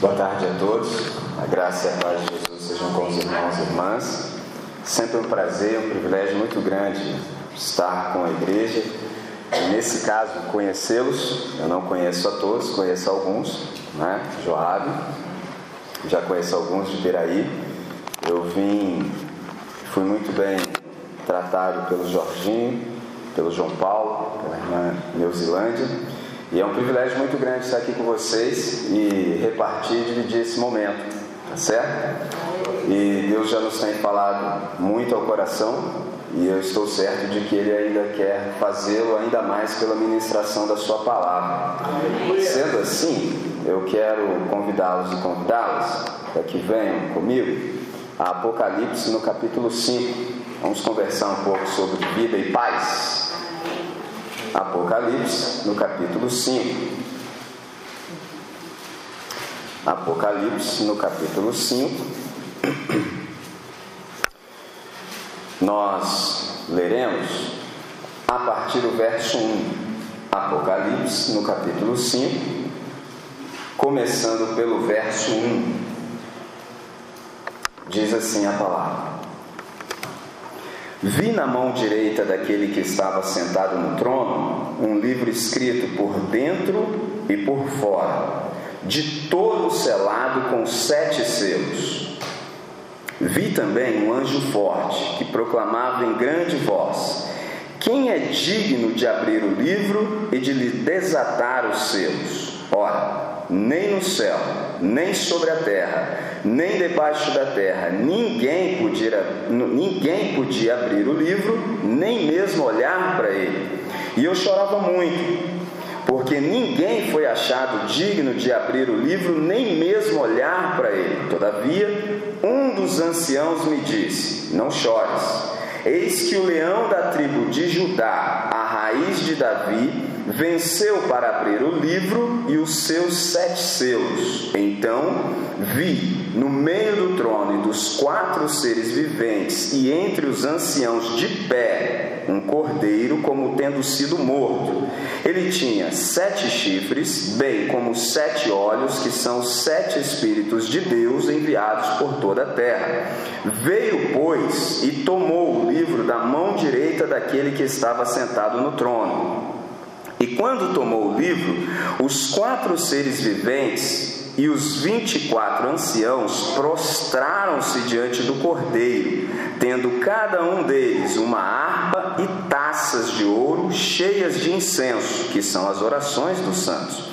Boa tarde a todos. A graça e a paz de Jesus sejam com os irmãos e irmãs. Sempre um prazer, um privilégio muito grande estar com a igreja. E nesse caso, conhecê-los. Eu não conheço a todos, conheço alguns, né? Joab, já conheço alguns de Piraí. Eu vim, fui muito bem tratado pelo Jorginho, pelo João Paulo, pela irmã Neuzilândia. E é um privilégio muito grande estar aqui com vocês e repartir e dividir esse momento, tá certo? E Deus já nos tem falado muito ao coração e eu estou certo de que Ele ainda quer fazê-lo ainda mais pela ministração da Sua palavra. Sendo assim, eu quero convidá-los e convidá-las para que venham comigo a Apocalipse no capítulo 5. Vamos conversar um pouco sobre vida e paz. Apocalipse, no capítulo 5. Apocalipse, no capítulo 5. Nós leremos a partir do verso 1. Apocalipse, no capítulo 5, começando pelo verso 1. Diz assim a palavra: Vi na mão direita daquele que estava sentado no trono um livro escrito por dentro e por fora, de todo selado com sete selos. Vi também um anjo forte que proclamava em grande voz: Quem é digno de abrir o livro e de lhe desatar os selos? Ora, nem no céu, nem sobre a terra, nem debaixo da terra. Ninguém podia, ninguém podia abrir o livro, nem mesmo olhar para ele. E eu chorava muito, porque ninguém foi achado digno de abrir o livro, nem mesmo olhar para ele. Todavia, um dos anciãos me disse: Não chores. Eis que o leão da tribo de Judá, a raiz de Davi, venceu para abrir o livro e os seus sete selos. Então vi no meio do trono e dos quatro seres viventes e entre os anciãos de pé um cordeiro como tendo sido morto. Ele tinha sete chifres, bem como sete olhos, que são sete espíritos de Deus enviados por toda a terra. Veio, pois, e tomou o livro da mão direita daquele que estava sentado no trono. E quando tomou o livro, os quatro seres viventes e os vinte e quatro anciãos prostraram-se diante do cordeiro, tendo cada um deles uma harpa e taças de ouro cheias de incenso, que são as orações dos santos.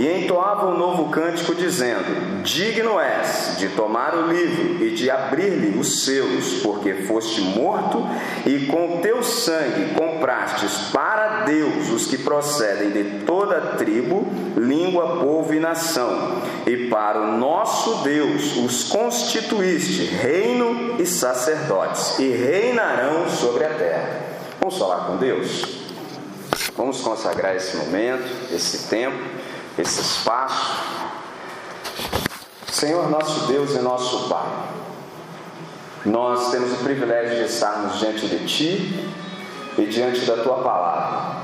E entoava um novo cântico, dizendo: Digno és de tomar o livro e de abrir-lhe os selos, porque foste morto e com teu sangue comprastes para Deus os que procedem de toda tribo, língua, povo e nação, e para o nosso Deus os constituíste reino e sacerdotes, e reinarão sobre a terra. Vamos falar com Deus? Vamos consagrar esse momento, esse tempo esse espaço. Senhor nosso Deus e nosso Pai, nós temos o privilégio de estarmos diante de Ti e diante da Tua palavra.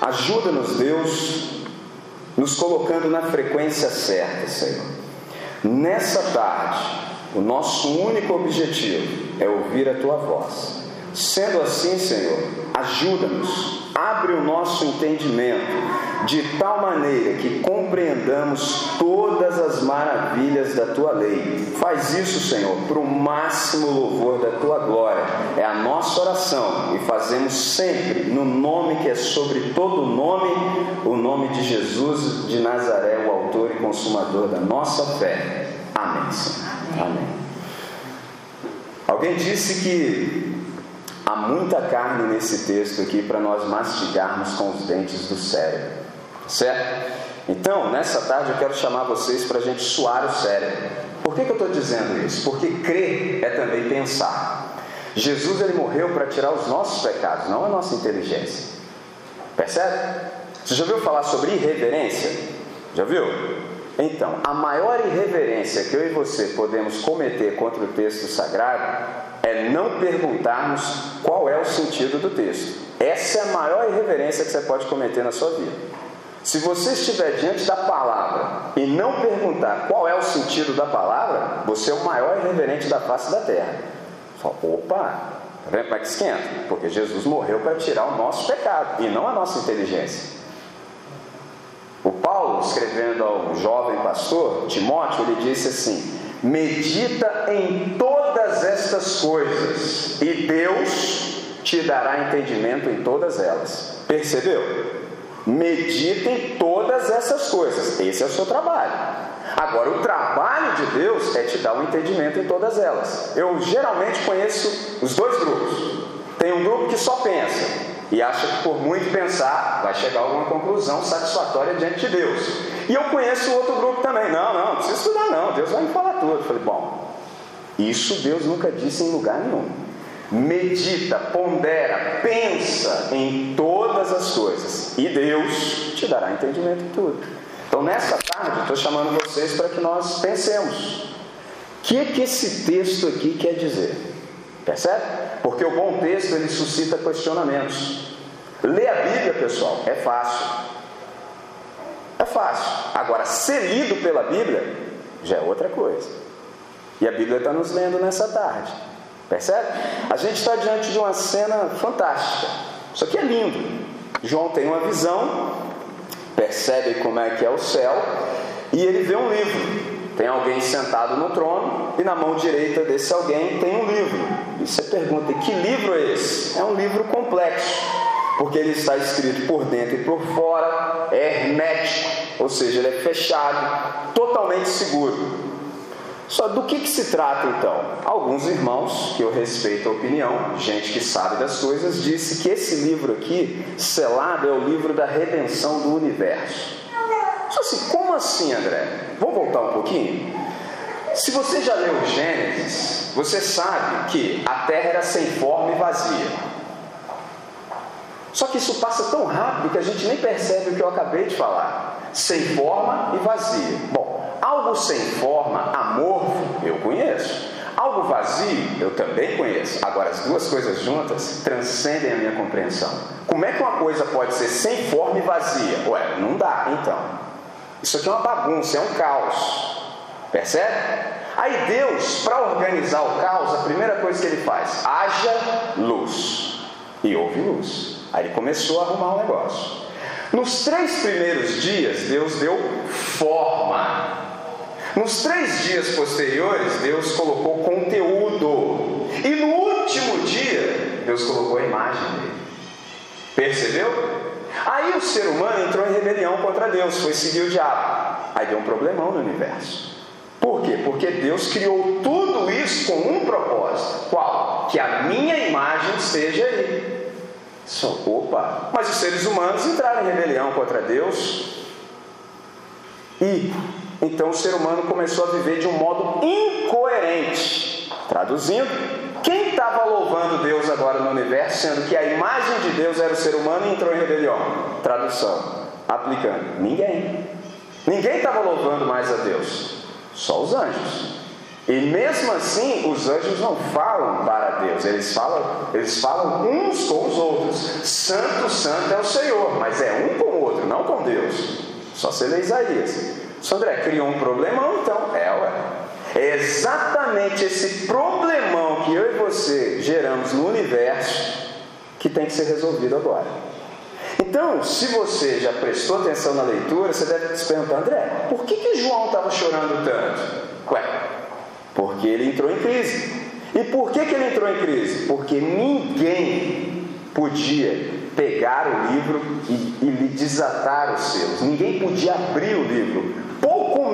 Ajuda-nos, Deus, nos colocando na frequência certa, Senhor. Nessa tarde, o nosso único objetivo é ouvir a Tua voz. Sendo assim, Senhor, ajuda-nos, abre o nosso entendimento de tal maneira que compreendamos todas as maravilhas da tua lei. Faz isso, Senhor, para o máximo louvor da tua glória. É a nossa oração e fazemos sempre no nome que é sobre todo nome, o nome de Jesus de Nazaré, o autor e consumador da nossa fé. Amém. Senhor. Amém. Alguém disse que há muita carne nesse texto aqui para nós mastigarmos com os dentes do cérebro. Certo? Então, nessa tarde eu quero chamar vocês para a gente suar o cérebro. Por que, que eu estou dizendo isso? Porque crer é também pensar. Jesus ele morreu para tirar os nossos pecados, não a nossa inteligência. Percebe? Você já ouviu falar sobre irreverência? Já viu? Então, a maior irreverência que eu e você podemos cometer contra o texto sagrado é não perguntarmos qual é o sentido do texto. Essa é a maior irreverência que você pode cometer na sua vida. Se você estiver diante da palavra e não perguntar qual é o sentido da palavra, você é o maior irreverente da face da terra. Fala, opa, tá vendo como é que esquenta? Porque Jesus morreu para tirar o nosso pecado e não a nossa inteligência. O Paulo, escrevendo ao jovem pastor Timóteo, ele disse assim: Medita em todas estas coisas, e Deus te dará entendimento em todas elas. Percebeu? Medita em todas essas coisas. Esse é o seu trabalho. Agora, o trabalho de Deus é te dar um entendimento em todas elas. Eu geralmente conheço os dois grupos. Tem um grupo que só pensa, e acha que por muito pensar vai chegar a alguma conclusão satisfatória diante de Deus. E eu conheço outro grupo também. Não, não, não precisa estudar não, Deus vai me falar tudo. Eu falei, bom, isso Deus nunca disse em lugar nenhum. Medita, pondera, pensa em todas as coisas e Deus te dará entendimento em tudo. Então, nesta tarde, estou chamando vocês para que nós pensemos. O que, é que esse texto aqui quer dizer? Percebe? Porque o bom texto ele suscita questionamentos. Ler a Bíblia, pessoal, é fácil. É fácil. Agora, ser lido pela Bíblia já é outra coisa. E a Bíblia está nos lendo nessa tarde. Percebe? A gente está diante de uma cena fantástica. Isso aqui é lindo. João tem uma visão, percebe como é que é o céu, e ele vê um livro. Tem alguém sentado no trono e na mão direita desse alguém tem um livro. E você pergunta: que livro é esse? É um livro complexo, porque ele está escrito por dentro e por fora, é hermético, ou seja, ele é fechado, totalmente seguro. Só do que, que se trata então? Alguns irmãos, que eu respeito a opinião, gente que sabe das coisas, disse que esse livro aqui, selado, é o livro da redenção do universo. Só assim, como assim, André? Vamos voltar um pouquinho? Se você já leu Gênesis, você sabe que a terra era sem forma e vazia. Só que isso passa tão rápido que a gente nem percebe o que eu acabei de falar. Sem forma e vazia. Bom, algo sem forma, amorfo, eu conheço. Algo vazio, eu também conheço. Agora, as duas coisas juntas transcendem a minha compreensão. Como é que uma coisa pode ser sem forma e vazia? Ué, não dá, então. Isso aqui é uma bagunça, é um caos. Percebe? Aí Deus, para organizar o caos, a primeira coisa que ele faz, haja luz. E houve luz. Aí ele começou a arrumar o negócio. Nos três primeiros dias, Deus deu forma. Nos três dias posteriores, Deus colocou conteúdo. E no último dia, Deus colocou a imagem dele. Percebeu? Aí o ser humano entrou em rebelião contra Deus, foi seguir o diabo. Aí deu um problemão no universo. Por quê? Porque Deus criou tudo isso com um propósito. Qual? Que a minha imagem esteja aí. Só, opa! Mas os seres humanos entraram em rebelião contra Deus. E então o ser humano começou a viver de um modo incoerente. Traduzindo, quem estava louvando Deus agora no universo, sendo que a imagem de Deus era o ser humano e entrou em rebelião? Tradução, aplicando: ninguém. Ninguém estava louvando mais a Deus, só os anjos. E mesmo assim, os anjos não falam para Deus, eles falam, eles falam uns com os outros. Santo, santo é o Senhor, mas é um com o outro, não com Deus. Só se lê Isaías. Sandré criou um problemão, então. É, ué. É exatamente esse problemão que eu e você geramos no universo que tem que ser resolvido agora. Então, se você já prestou atenção na leitura, você deve se perguntar, André, por que, que João estava chorando tanto? Ué, porque ele entrou em crise. E por que, que ele entrou em crise? Porque ninguém podia pegar o livro e, e lhe desatar os seus. Ninguém podia abrir o livro,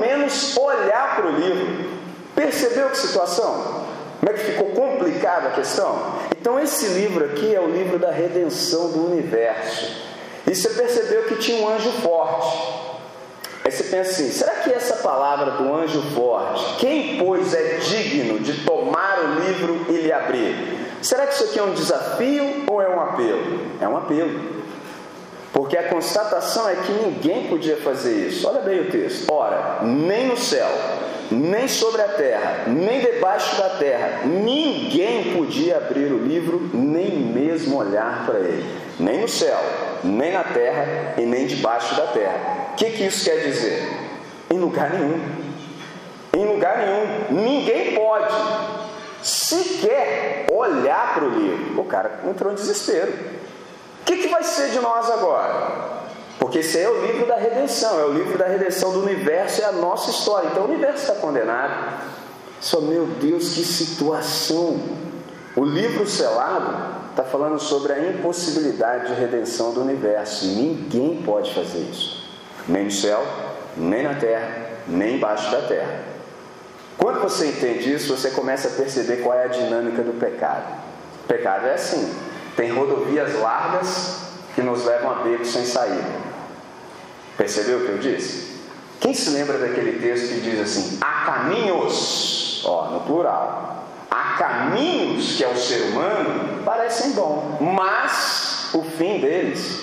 menos olhar para o livro. Percebeu que situação? Como é que ficou complicada a questão? Então, esse livro aqui é o livro da redenção do universo. E você percebeu que tinha um anjo forte. Aí você pensa assim: será que essa palavra do anjo forte, quem pois é digno de tomar o livro e lhe abrir? Será que isso aqui é um desafio ou é um apelo? É um apelo. Porque a constatação é que ninguém podia fazer isso. Olha bem o texto. Ora, nem no céu, nem sobre a terra, nem debaixo da terra, ninguém podia abrir o livro, nem mesmo olhar para ele. Nem no céu, nem na terra e nem debaixo da terra. O que, que isso quer dizer? Em lugar nenhum. Em lugar nenhum. Ninguém pode sequer olhar para o livro. O cara entrou em desespero. Que, que vai ser de nós agora? Porque esse é o livro da redenção, é o livro da redenção do universo, é a nossa história. Então o universo está condenado. Só, meu Deus, que situação! O livro selado está falando sobre a impossibilidade de redenção do universo. Ninguém pode fazer isso. Nem no céu, nem na terra, nem embaixo da terra. Quando você entende isso, você começa a perceber qual é a dinâmica do pecado. O pecado é assim: tem rodovias largas que nos levam a becos sem saída. Percebeu o que eu disse? Quem se lembra daquele texto que diz assim: há caminhos, ó, no plural, há caminhos que ao ser humano parecem bons, mas o fim deles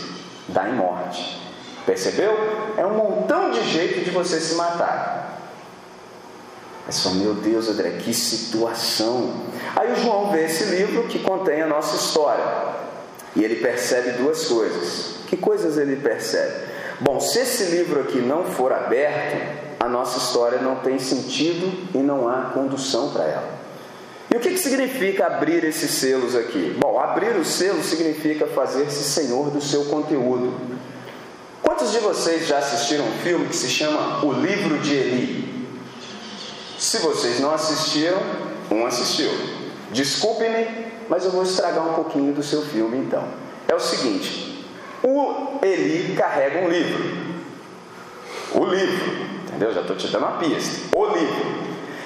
dá em morte. Percebeu? É um montão de jeito de você se matar. Mas só, meu Deus, André, que situação. Aí o João vê esse livro que contém a nossa história. E ele percebe duas coisas. Que coisas ele percebe? Bom, se esse livro aqui não for aberto, a nossa história não tem sentido e não há condução para ela. E o que, que significa abrir esses selos aqui? Bom, abrir os selos significa fazer-se senhor do seu conteúdo. Quantos de vocês já assistiram um filme que se chama O Livro de Eli? Se vocês não assistiram, um assistiu. Desculpe-me, mas eu vou estragar um pouquinho do seu filme então. É o seguinte: o Eli carrega um livro. O livro, entendeu? Já estou te dando uma pista. O livro.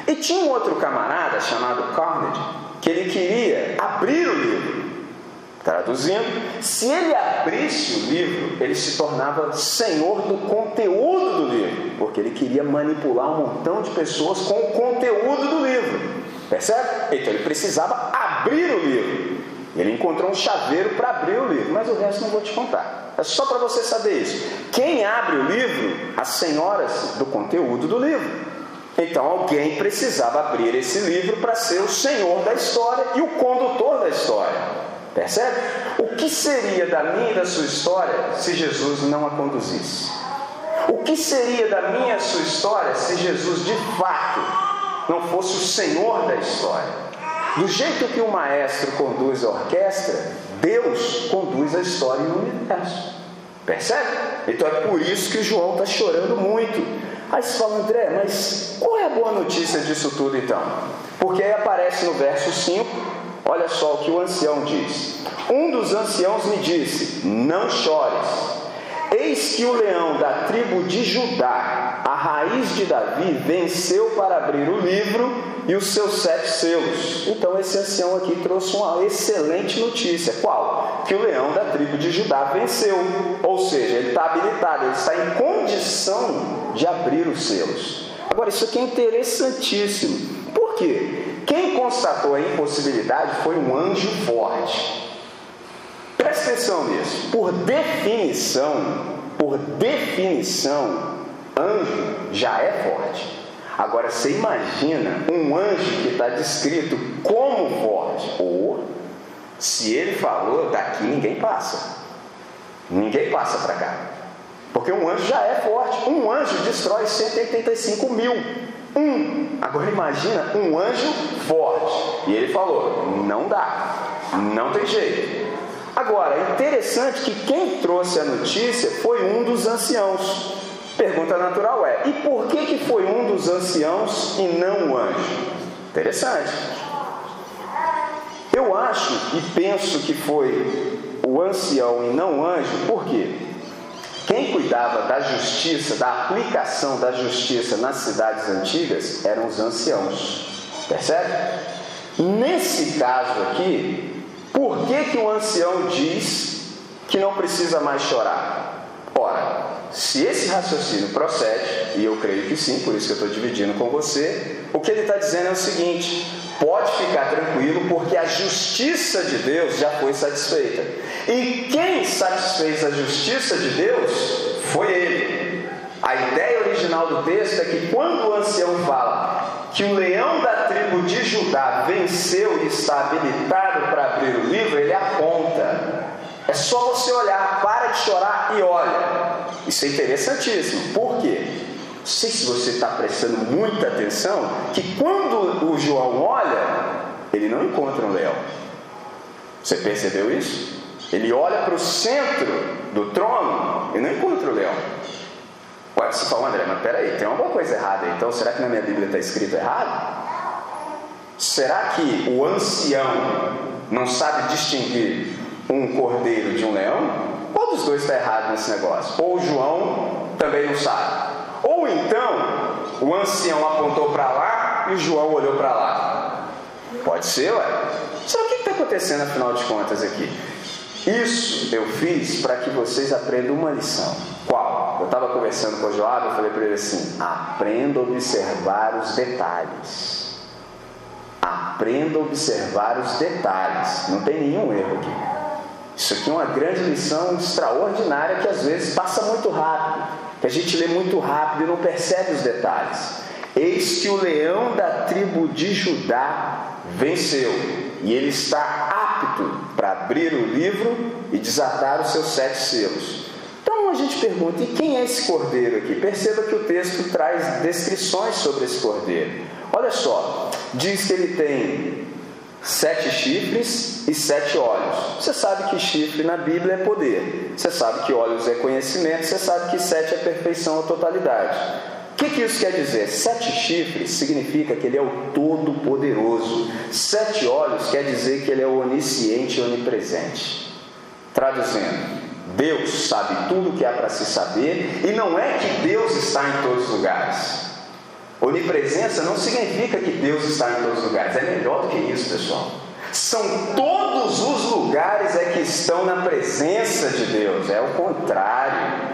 E tinha um outro camarada chamado Carnegie que ele queria abrir o livro. Traduzindo, se ele abrisse o livro, ele se tornava senhor do conteúdo do livro, porque ele queria manipular um montão de pessoas com o conteúdo do livro. Percebe? Então ele precisava abrir o livro. Ele encontrou um chaveiro para abrir o livro, mas o resto não vou te contar. É só para você saber isso. Quem abre o livro? As senhoras do conteúdo do livro. Então alguém precisava abrir esse livro para ser o senhor da história e o condutor da história. Percebe? O que seria da minha e da sua história se Jesus não a conduzisse? O que seria da minha e sua história se Jesus de fato não fosse o senhor da história? Do jeito que o maestro conduz a orquestra, Deus conduz a história no universo. Percebe? Então é por isso que João está chorando muito. Aí você fala, André, mas qual é a boa notícia disso tudo então? Porque aí aparece no verso 5, olha só o que o ancião diz. Um dos anciãos me disse: Não chores. Eis que o leão da tribo de Judá, a raiz de Davi, venceu para abrir o livro e os seus sete selos. Então esse ancião aqui trouxe uma excelente notícia. Qual? Que o leão da tribo de Judá venceu. Ou seja, ele está habilitado, ele está em condição de abrir os selos. Agora, isso aqui é interessantíssimo. Por quê? Quem constatou a impossibilidade foi um anjo forte. Presta atenção nisso. Por definição, por definição, anjo já é forte. Agora você imagina um anjo que está descrito como forte. Ou, se ele falou, daqui ninguém passa. Ninguém passa para cá. Porque um anjo já é forte. Um anjo destrói 185 mil. Um. Agora imagina um anjo forte. E ele falou: não dá. Não tem jeito. Agora, é interessante que quem trouxe a notícia foi um dos anciãos. Pergunta natural é: e por que, que foi um dos anciãos e não o anjo? Interessante. Eu acho e penso que foi o ancião e não o anjo, por quê? Quem cuidava da justiça, da aplicação da justiça nas cidades antigas eram os anciãos. Percebe? Nesse caso aqui, por que, que o ancião diz que não precisa mais chorar? Ora, se esse raciocínio procede, e eu creio que sim, por isso que eu estou dividindo com você, o que ele está dizendo é o seguinte: pode ficar tranquilo, porque a justiça de Deus já foi satisfeita. E quem satisfez a justiça de Deus foi ele. A ideia original do texto é que quando o ancião fala que o leão da tribo de Judá venceu e está habilitado para abrir o livro, ele aponta É só você olhar, para de chorar e olha. Isso é interessantíssimo. Por quê? Não sei se você está prestando muita atenção que quando o João olha, ele não encontra um leão. Você percebeu isso? Ele olha para o centro do trono e não encontra o leão. Pode se falar, André, mas peraí, tem alguma coisa errada. Então, será que na minha Bíblia está escrito errado? Será que o ancião não sabe distinguir um cordeiro de um leão? Qual dos dois está errado nesse negócio? Ou João também não sabe. Ou então o ancião apontou para lá e o João olhou para lá. Pode ser, ué. Só o que está acontecendo afinal de contas aqui? Isso eu fiz para que vocês aprendam uma lição. Qual? Eu estava conversando com o João, eu falei para ele assim: aprenda a observar os detalhes. Aprenda a observar os detalhes. Não tem nenhum erro aqui. Isso aqui é uma grande lição extraordinária que às vezes passa muito rápido, que a gente lê muito rápido e não percebe os detalhes. Eis que o leão da tribo de Judá venceu, e ele está apto para abrir o livro e desatar os seus sete selos. Então a gente pergunta: e quem é esse cordeiro aqui? Perceba que o texto traz descrições sobre esse cordeiro. Olha só, diz que ele tem sete chifres e sete olhos. Você sabe que chifre na Bíblia é poder. Você sabe que olhos é conhecimento. Você sabe que sete é perfeição ou totalidade. O que, que isso quer dizer? Sete chifres significa que ele é o Todo-Poderoso. Sete olhos quer dizer que ele é onisciente e onipresente. Traduzindo, Deus sabe tudo o que há para se saber e não é que Deus está em todos os lugares. Onipresença não significa que Deus está em todos os lugares, é melhor do que isso, pessoal. São todos os lugares é que estão na presença de Deus, é o contrário.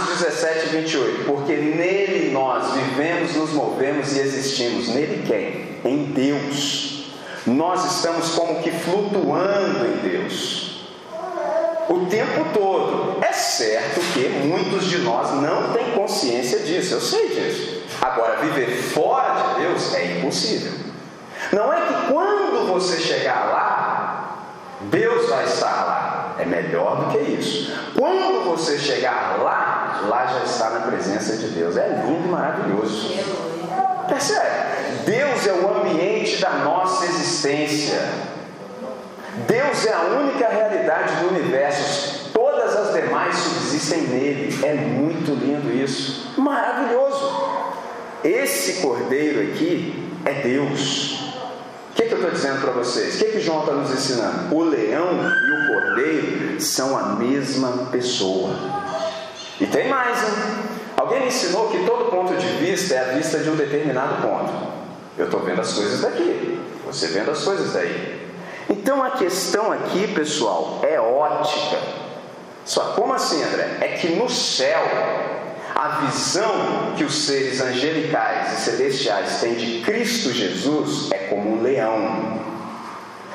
Atos 17, 28. Porque nele nós vivemos, nos movemos e existimos. Nele quem? Em Deus. Nós estamos como que flutuando em Deus. O tempo todo. É certo que muitos de nós não têm consciência disso, eu sei disso. Agora, viver fora de Deus é impossível. Não é que quando você chegar lá, Deus vai estar lá. É melhor do que isso. Quando você chegar lá, lá já está na presença de Deus. É lindo e maravilhoso. Percebe? Deus é o ambiente da nossa existência. Deus é a única realidade do universo. Todas as demais subsistem nele. É muito lindo isso. Maravilhoso. Esse cordeiro aqui é Deus. O que, que eu estou dizendo para vocês? O que, que João está nos ensinando? O leão e o cordeiro são a mesma pessoa. E tem mais, hein? Alguém me ensinou que todo ponto de vista é a vista de um determinado ponto. Eu estou vendo as coisas daqui, você vendo as coisas daí. Então a questão aqui, pessoal, é ótica. Só como assim, André? É que no céu a visão que os seres angelicais e celestiais têm de Cristo Jesus é como um leão.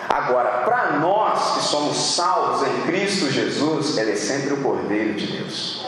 Agora, para nós que somos salvos em Cristo Jesus, ele é sempre o Cordeiro de Deus.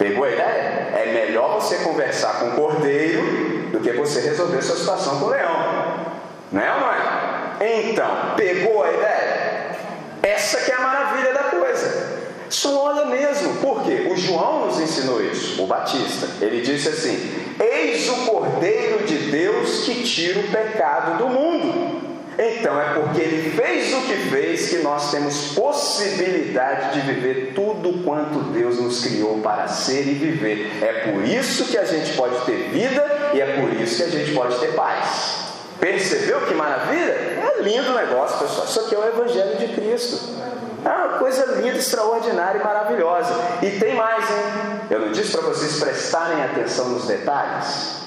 Pegou a ideia? É melhor você conversar com o Cordeiro do que você resolver sua situação com o leão. Não é é? Então, pegou a ideia? Essa que é a maravilha da coisa. Só olha mesmo, por quê? O João nos ensinou isso, o Batista. Ele disse assim: Eis o Cordeiro de Deus que tira o pecado do mundo. Então é porque ele fez o que fez que nós temos possibilidade de viver tudo quanto Deus nos criou para ser e viver. É por isso que a gente pode ter vida e é por isso que a gente pode ter paz. Percebeu que maravilha? É lindo o negócio, pessoal. Isso aqui é o Evangelho de Cristo. É uma coisa linda, extraordinária e maravilhosa. E tem mais, hein? Eu não disse para vocês prestarem atenção nos detalhes?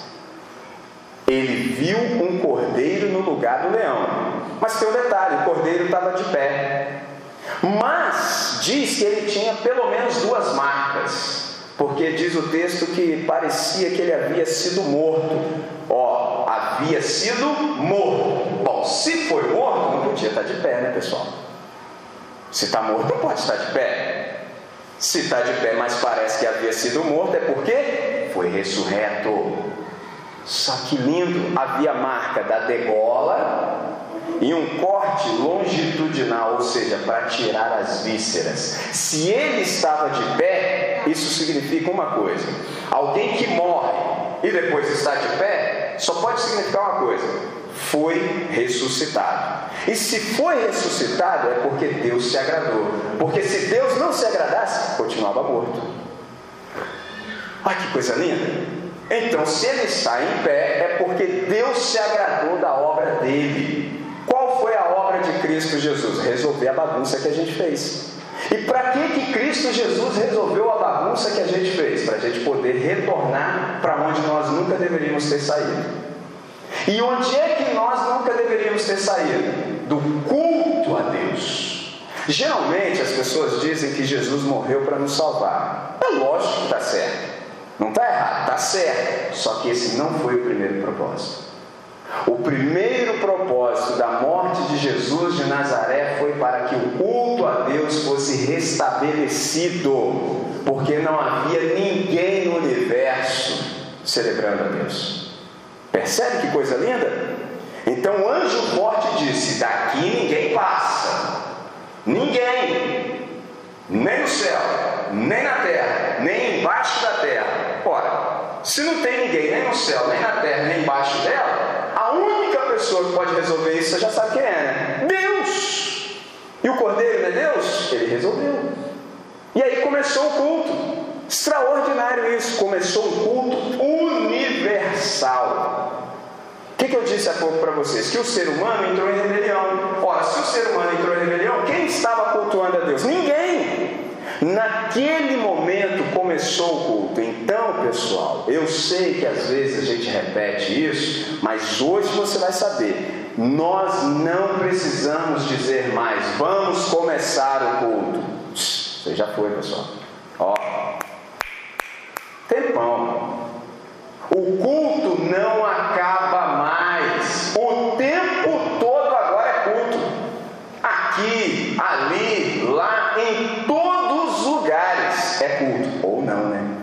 Ele viu um cordeiro no lugar do leão. Mas tem um detalhe: o cordeiro estava de pé. Mas diz que ele tinha pelo menos duas marcas. Porque diz o texto que parecia que ele havia sido morto. Ó, havia sido morto. Bom, se foi morto, não podia estar de pé, né, pessoal? Se está morto, não pode estar de pé. Se está de pé, mas parece que havia sido morto, é porque foi ressurreto. Só que lindo, havia marca da degola e um corte longitudinal, ou seja, para tirar as vísceras. Se ele estava de pé, isso significa uma coisa: alguém que morre e depois está de pé, só pode significar uma coisa: foi ressuscitado. E se foi ressuscitado é porque Deus se agradou. Porque se Deus não se agradasse, continuava morto. Olha que coisa linda! Então, se ele está em pé, é porque Deus se agradou da obra dele. Qual foi a obra de Cristo Jesus? Resolver a bagunça que a gente fez. E para que, que Cristo Jesus resolveu a bagunça que a gente fez? Para a gente poder retornar para onde nós nunca deveríamos ter saído. E onde é que nós nunca deveríamos ter saído? Do culto a Deus. Geralmente as pessoas dizem que Jesus morreu para nos salvar. É lógico que está certo. Não está errado, está certo. Só que esse não foi o primeiro propósito. O primeiro propósito da morte de Jesus de Nazaré foi para que o culto a Deus fosse restabelecido, porque não havia ninguém no universo celebrando a Deus. Percebe que coisa linda? Então o anjo forte disse: Daqui ninguém passa, ninguém, nem no céu, nem na terra, nem embaixo da terra. Ora, se não tem ninguém nem no céu, nem na terra, nem embaixo dela, a única pessoa que pode resolver isso, você já sabe quem é, né? Deus! E o cordeiro não é Deus? Ele resolveu. E aí começou o culto. Extraordinário isso. Começou um culto universal. O que, que eu disse há pouco para vocês? Que o ser humano entrou em rebelião. Ora, se o ser humano entrou em rebelião, quem estava cultuando a Deus? Ninguém. Naquele momento começou o culto. Então, pessoal, eu sei que às vezes a gente repete isso, mas hoje você vai saber. Nós não precisamos dizer mais, vamos começar o culto. Você já foi, pessoal. Ó, tempão. O culto não acaba mais. O tempo todo agora é culto. Aqui, ali, lá, em todos os lugares é culto. Ou não, né?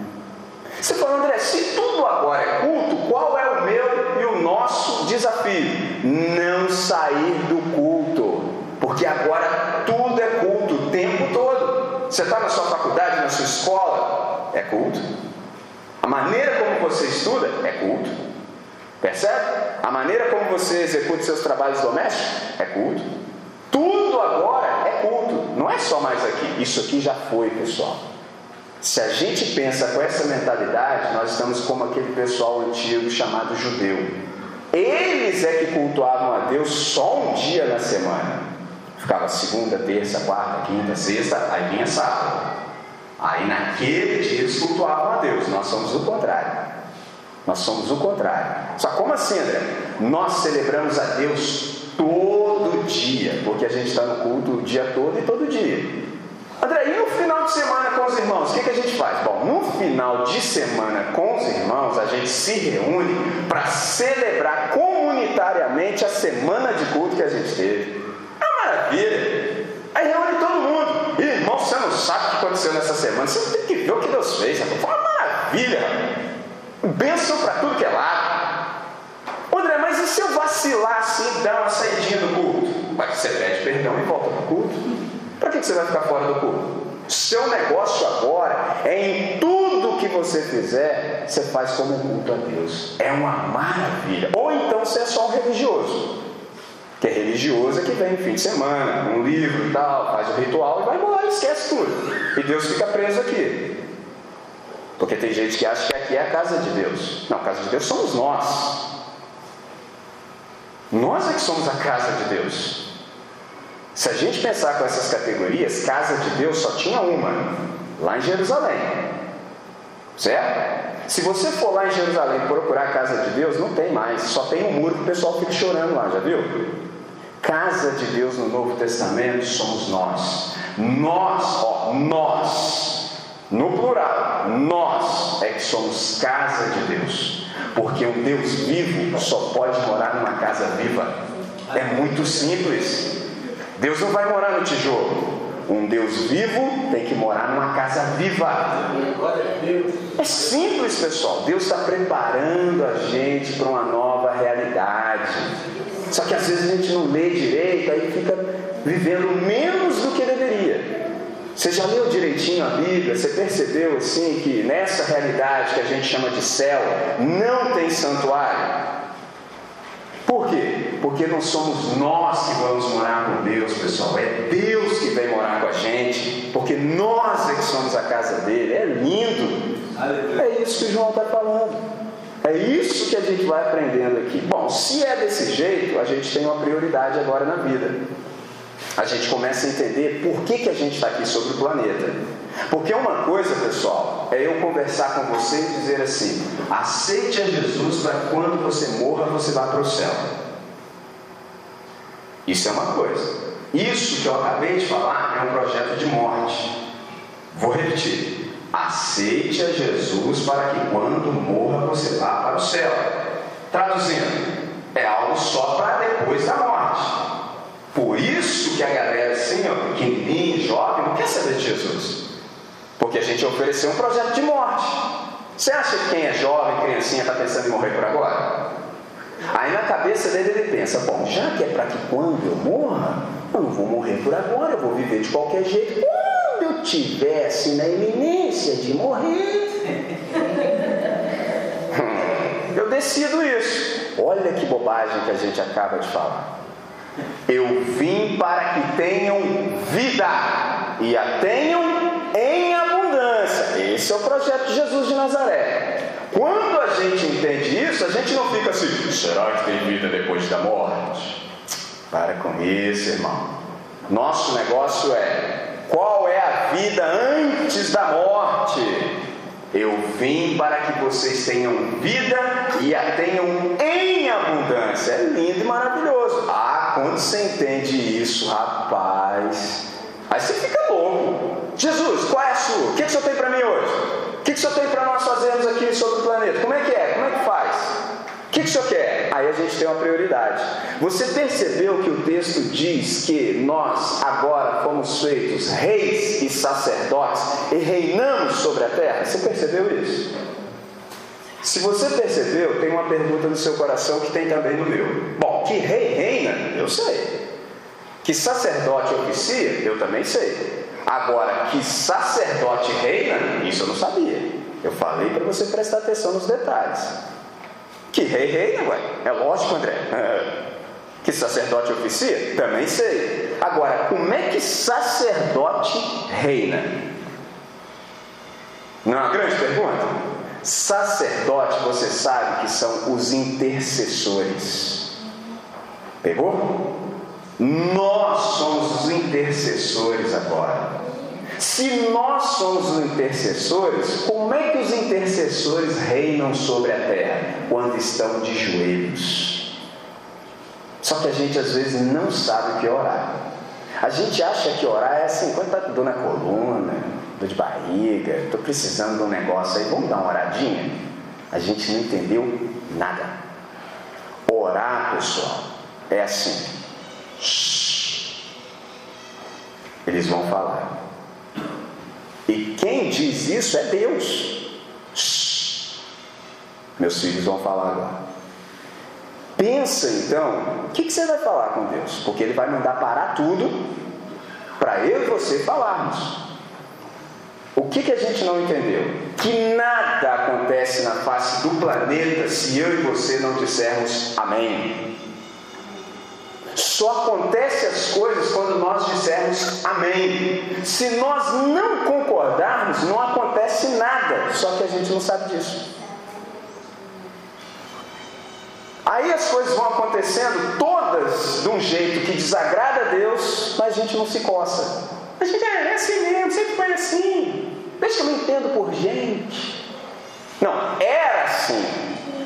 Você fala, André, se tudo agora é culto, qual é o meu e o nosso desafio? Não sair do culto. Porque agora tudo é culto o tempo todo. Você está na sua faculdade, na sua escola, é culto. A maneira como você estuda é culto. Percebe? A maneira como você executa seus trabalhos domésticos é culto. Tudo agora é culto. Não é só mais aqui. Isso aqui já foi, pessoal. Se a gente pensa com essa mentalidade, nós estamos como aquele pessoal antigo chamado judeu. Eles é que cultuavam a Deus só um dia na semana. Ficava segunda, terça, quarta, quinta, sexta, aí vinha sábado. Aí naquele dia eles cultuavam a Deus. Nós somos o contrário. Nós somos o contrário. Só como assim, André? Nós celebramos a Deus todo dia, porque a gente está no culto o dia todo e todo dia. André, e no final de semana com os irmãos, o que, que a gente faz? Bom, no final de semana com os irmãos, a gente se reúne para celebrar comunitariamente a semana de culto que a gente teve. É uma maravilha. Aí reúne todo mundo. Irmão, você não sabe o que aconteceu nessa semana. Você tem que ver o que Deus fez. Foi uma maravilha. Bênção para tudo que é lá. André, mas e se eu vacilar assim, dar uma saidinha do culto? Vai, você pede perdão e volta para o culto. Que você vai ficar fora do culto? Seu negócio agora é em tudo que você fizer, você faz como um culto a Deus. É uma maravilha. Ou então você é só um religioso. Que é religioso é que vem no fim de semana, um livro e tal, faz o ritual e vai embora, esquece tudo. E Deus fica preso aqui. Porque tem gente que acha que aqui é a casa de Deus. Não, a casa de Deus somos nós. Nós é que somos a casa de Deus. Se a gente pensar com essas categorias, casa de Deus só tinha uma, lá em Jerusalém. Certo? Se você for lá em Jerusalém procurar a casa de Deus, não tem mais, só tem um muro que o pessoal fica chorando lá, já viu? Casa de Deus no Novo Testamento somos nós. Nós, ó, nós, no plural, nós é que somos casa de Deus. Porque um Deus vivo só pode morar numa casa viva. É muito simples. Deus não vai morar no tijolo. Um Deus vivo tem que morar numa casa viva. É simples, pessoal. Deus está preparando a gente para uma nova realidade. Só que às vezes a gente não lê direito, aí fica vivendo menos do que deveria. Você já leu direitinho a Bíblia? Você percebeu assim que nessa realidade que a gente chama de céu não tem santuário? Por quê? Porque não somos nós que vamos morar com Deus, pessoal. É Deus que vem morar com a gente. Porque nós é que somos a casa dele. É lindo. É isso que João está falando. É isso que a gente vai aprendendo aqui. Bom, se é desse jeito, a gente tem uma prioridade agora na vida. A gente começa a entender por que, que a gente está aqui sobre o planeta. Porque uma coisa, pessoal, é eu conversar com você e dizer assim: aceite a Jesus para quando você morra você vá para o céu. Isso é uma coisa. Isso que eu acabei de falar é um projeto de morte. Vou repetir: aceite a Jesus para que quando morra você vá para o céu. Traduzindo, é algo só para depois da morte. Por isso que a galera assim, ó, pequenininha, jovem, não quer saber de Jesus. Porque a gente ofereceu um projeto de morte. Você acha que quem é jovem, criancinha, está pensando em morrer por agora? Aí na cabeça dele ele pensa, bom, já que é para que quando eu morra, eu não vou morrer por agora, eu vou viver de qualquer jeito. Quando eu tivesse na iminência de morrer, eu decido isso. Olha que bobagem que a gente acaba de falar. Eu vim para que tenham vida e a tenham em abundância. Esse é o projeto de Jesus de Nazaré. Quando a gente entende isso, a gente não fica assim: será que tem vida depois da morte? Para com isso, irmão. Nosso negócio é: qual é a vida antes da morte? Eu vim para que vocês tenham vida e a tenham em abundância. É lindo e maravilhoso. Ah, quando você entende isso, rapaz, aí você fica louco. Jesus, qual é a sua? O que, que o Senhor tem para mim hoje? O que, que o Senhor tem para nós fazermos aqui sobre o planeta? Como é que é? Como é que faz? O que, que o Senhor quer? Aí a gente tem uma prioridade. Você percebeu que o texto diz que nós agora fomos feitos reis e sacerdotes e reinamos sobre a terra? Você percebeu isso? Se você percebeu, tem uma pergunta no seu coração que tem também no meu. Bom, que rei reina, eu sei. Que sacerdote oficia, eu também sei. Agora, que sacerdote reina, isso eu não sabia. Eu falei para você prestar atenção nos detalhes. Que rei reina, ué? É lógico, André. Que sacerdote oficia? Também sei. Agora, como é que sacerdote reina? Não é uma grande pergunta? Sacerdote, você sabe que são os intercessores. Pegou? Nós somos os intercessores agora. Se nós somos os intercessores, como é que os intercessores reinam sobre a terra? Quando estão de joelhos. Só que a gente às vezes não sabe o que orar. A gente acha que orar é assim, quando está com dor na coluna, dor de barriga, estou precisando de um negócio aí, vamos dar uma oradinha? A gente não entendeu nada. Orar, pessoal, é assim. Eles vão falar. E quem diz isso é Deus. Meus filhos vão falar agora. Pensa então, o que, você vai falar com Deus? Porque Ele vai mandar parar tudo para eu e você falarmos. O que, que a gente não entendeu? Que nada acontece na face do planeta se eu e você não dissermos amém. Só acontece as coisas quando nós dissermos amém. Se nós não concordarmos, não acontece nada. Só que a gente não sabe disso. Aí as coisas vão acontecendo todas de um jeito que desagrada a Deus, mas a gente não se coça. A gente é, é assim mesmo, sempre foi assim. Deixa eu me entendo por gente. Não, era assim.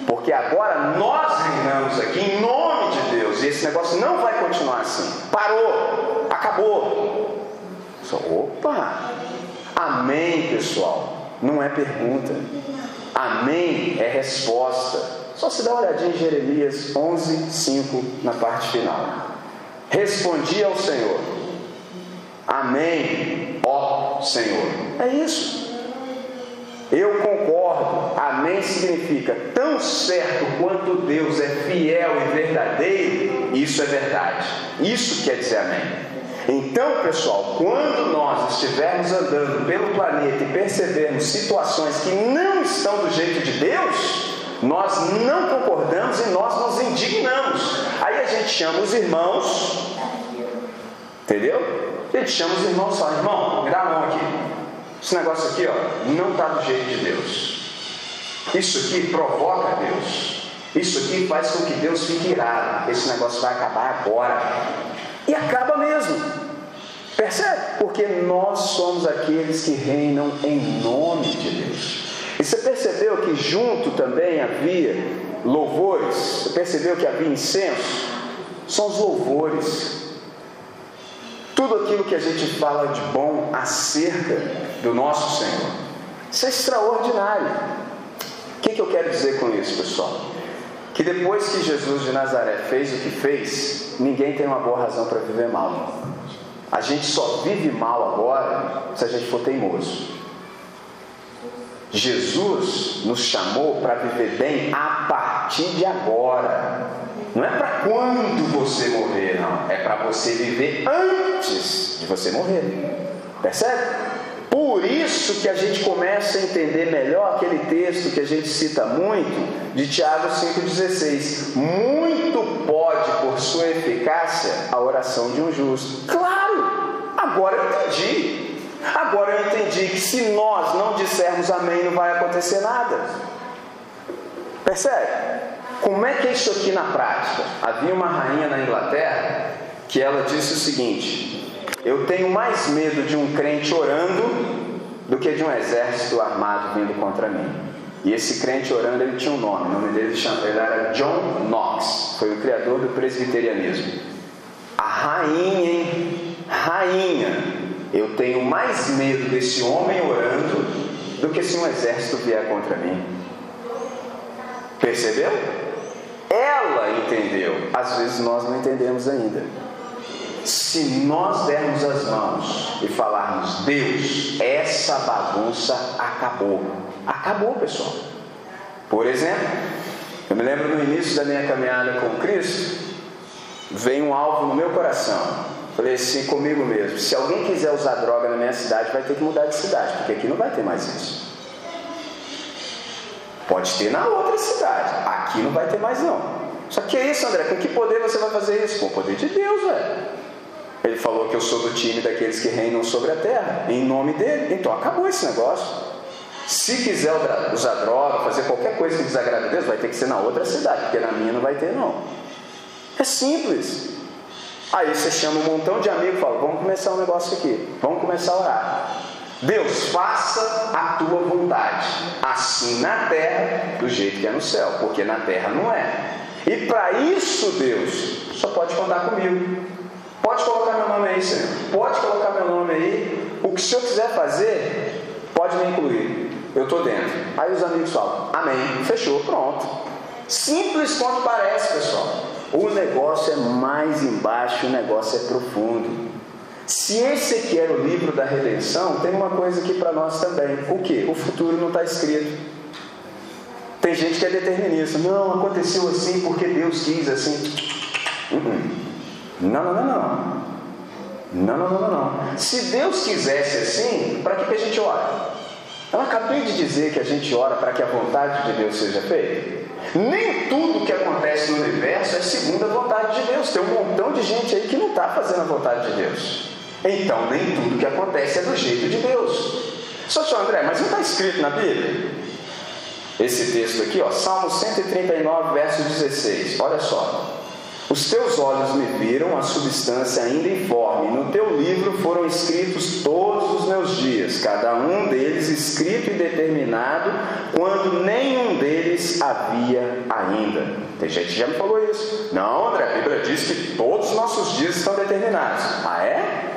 Porque agora nós reinamos aqui em nome de Deus. E esse negócio não vai continuar assim. Parou. Acabou. Só, opa! Amém, pessoal. Não é pergunta. Amém é resposta. Só se dá uma olhadinha em Jeremias 11, 5, na parte final. Respondi ao Senhor. Amém, ó Senhor. É isso. Eu concordo. Amém significa tão certo quanto Deus é fiel e verdadeiro, isso é verdade. Isso quer dizer amém. Então, pessoal, quando nós estivermos andando pelo planeta e percebermos situações que não estão do jeito de Deus, nós não concordamos e nós nos indignamos. Aí a gente chama os irmãos, entendeu? A gente chama os irmãos e fala: irmão, dá a mão aqui. Esse negócio aqui, ó, não está do jeito de Deus. Isso aqui provoca Deus. Isso aqui faz com que Deus fique irado. Esse negócio vai acabar agora. E acaba mesmo. Percebe? Porque nós somos aqueles que reinam em nome de Deus. E você percebeu que junto também havia louvores? Você percebeu que havia incenso? São os louvores. Tudo aquilo que a gente fala de bom acerca do nosso Senhor. Isso é extraordinário. O que, que eu quero dizer com isso, pessoal? Que depois que Jesus de Nazaré fez o que fez, ninguém tem uma boa razão para viver mal. A gente só vive mal agora se a gente for teimoso. Jesus nos chamou para viver bem a partir de agora. Não é para quando você morrer, não. É para você viver antes de você morrer. Percebe? Por isso que a gente começa a entender melhor aquele texto que a gente cita muito, de Tiago 5,16. Muito pode, por sua eficácia, a oração de um justo. Claro! Agora eu entendi. Agora eu entendi que se nós não dissermos amém, não vai acontecer nada. Percebe? Como é que é isso aqui na prática? Havia uma rainha na Inglaterra que ela disse o seguinte: eu tenho mais medo de um crente orando do que de um exército armado vindo contra mim. E esse crente orando, ele tinha um nome, o nome dele ele era John Knox, foi o criador do presbiterianismo. A rainha, hein? Rainha, eu tenho mais medo desse homem orando do que se um exército vier contra mim. Percebeu? Ela entendeu, às vezes nós não entendemos ainda. Se nós dermos as mãos e falarmos, Deus, essa bagunça acabou. Acabou, pessoal. Por exemplo, eu me lembro no início da minha caminhada com Cristo, veio um alvo no meu coração. Falei assim comigo mesmo: se alguém quiser usar droga na minha cidade, vai ter que mudar de cidade, porque aqui não vai ter mais isso. Pode ter na outra cidade, aqui não vai ter mais não. Só que é isso, André, com que poder você vai fazer isso? Com o poder de Deus, velho. Ele falou que eu sou do time daqueles que reinam sobre a terra, em nome dele. Então acabou esse negócio. Se quiser usar droga, fazer qualquer coisa que desagrade a Deus, vai ter que ser na outra cidade, porque na minha não vai ter, não. É simples. Aí você chama um montão de amigos e fala: Vamos começar um negócio aqui, vamos começar a orar. Deus, faça a tua vontade, assim na terra, do jeito que é no céu, porque na terra não é. E para isso, Deus, só pode contar comigo. Pode colocar meu nome aí, Senhor. Pode colocar meu nome aí. O que o Senhor quiser fazer, pode me incluir. Eu estou dentro. Aí os amigos falam, amém. Fechou, pronto. Simples quanto parece, pessoal. O negócio é mais embaixo, o negócio é profundo. Se esse aqui era o livro da redenção, tem uma coisa aqui para nós também. O que? O futuro não está escrito. Tem gente que é determinista. Não, aconteceu assim porque Deus quis assim. Uhum. Não, não, não, não. Não, não, não, não. Se Deus quisesse assim, para que, que a gente ora? Eu acabei de dizer que a gente ora para que a vontade de Deus seja feita. Nem tudo que acontece no universo é segundo a vontade de Deus. Tem um montão de gente aí que não está fazendo a vontade de Deus. Então, nem tudo que acontece é do jeito de Deus. Só senhor André, mas não está escrito na Bíblia? Esse texto aqui, ó, Salmo 139, verso 16. Olha só. Os teus olhos me viram a substância ainda informe. No teu livro foram escritos todos os meus dias, cada um deles escrito e determinado, quando nenhum deles havia ainda. Tem gente que já me falou isso. Não, André, a Bíblia diz que todos os nossos dias estão determinados. Ah, é?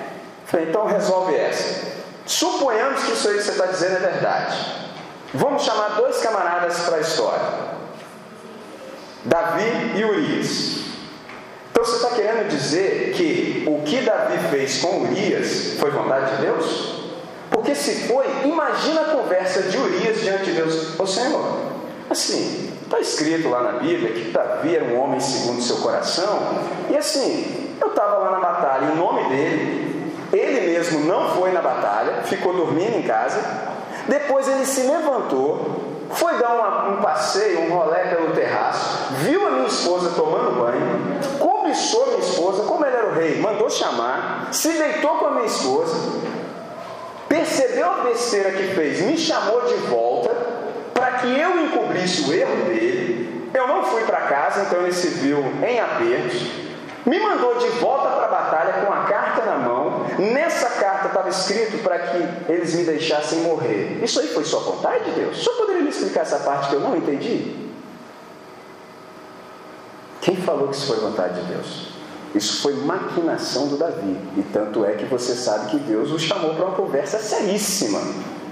Falei, então resolve essa. Suponhamos que isso aí que você está dizendo é verdade. Vamos chamar dois camaradas para a história: Davi e Urias. Então você está querendo dizer que o que Davi fez com Urias foi vontade de Deus? Porque se foi, imagina a conversa de Urias diante de Deus. Ô Senhor, assim, Está escrito lá na Bíblia que Davi era um homem segundo seu coração. E assim, eu estava lá na batalha em nome dele. Ele mesmo não foi na batalha, ficou dormindo em casa. Depois ele se levantou, foi dar uma, um passeio, um rolé pelo terraço, viu a minha esposa tomando banho, cobiçou minha esposa, como ele era o rei, mandou chamar, se deitou com a minha esposa, percebeu a besteira que fez, me chamou de volta para que eu encobrisse o erro dele. Eu não fui para casa, então ele se viu em apertos. Me mandou de volta para a batalha com a. Nessa carta estava escrito para que eles me deixassem morrer. Isso aí foi só vontade de Deus? Só poderia me explicar essa parte que eu não entendi? Quem falou que isso foi vontade de Deus? Isso foi maquinação do Davi. E tanto é que você sabe que Deus o chamou para uma conversa seríssima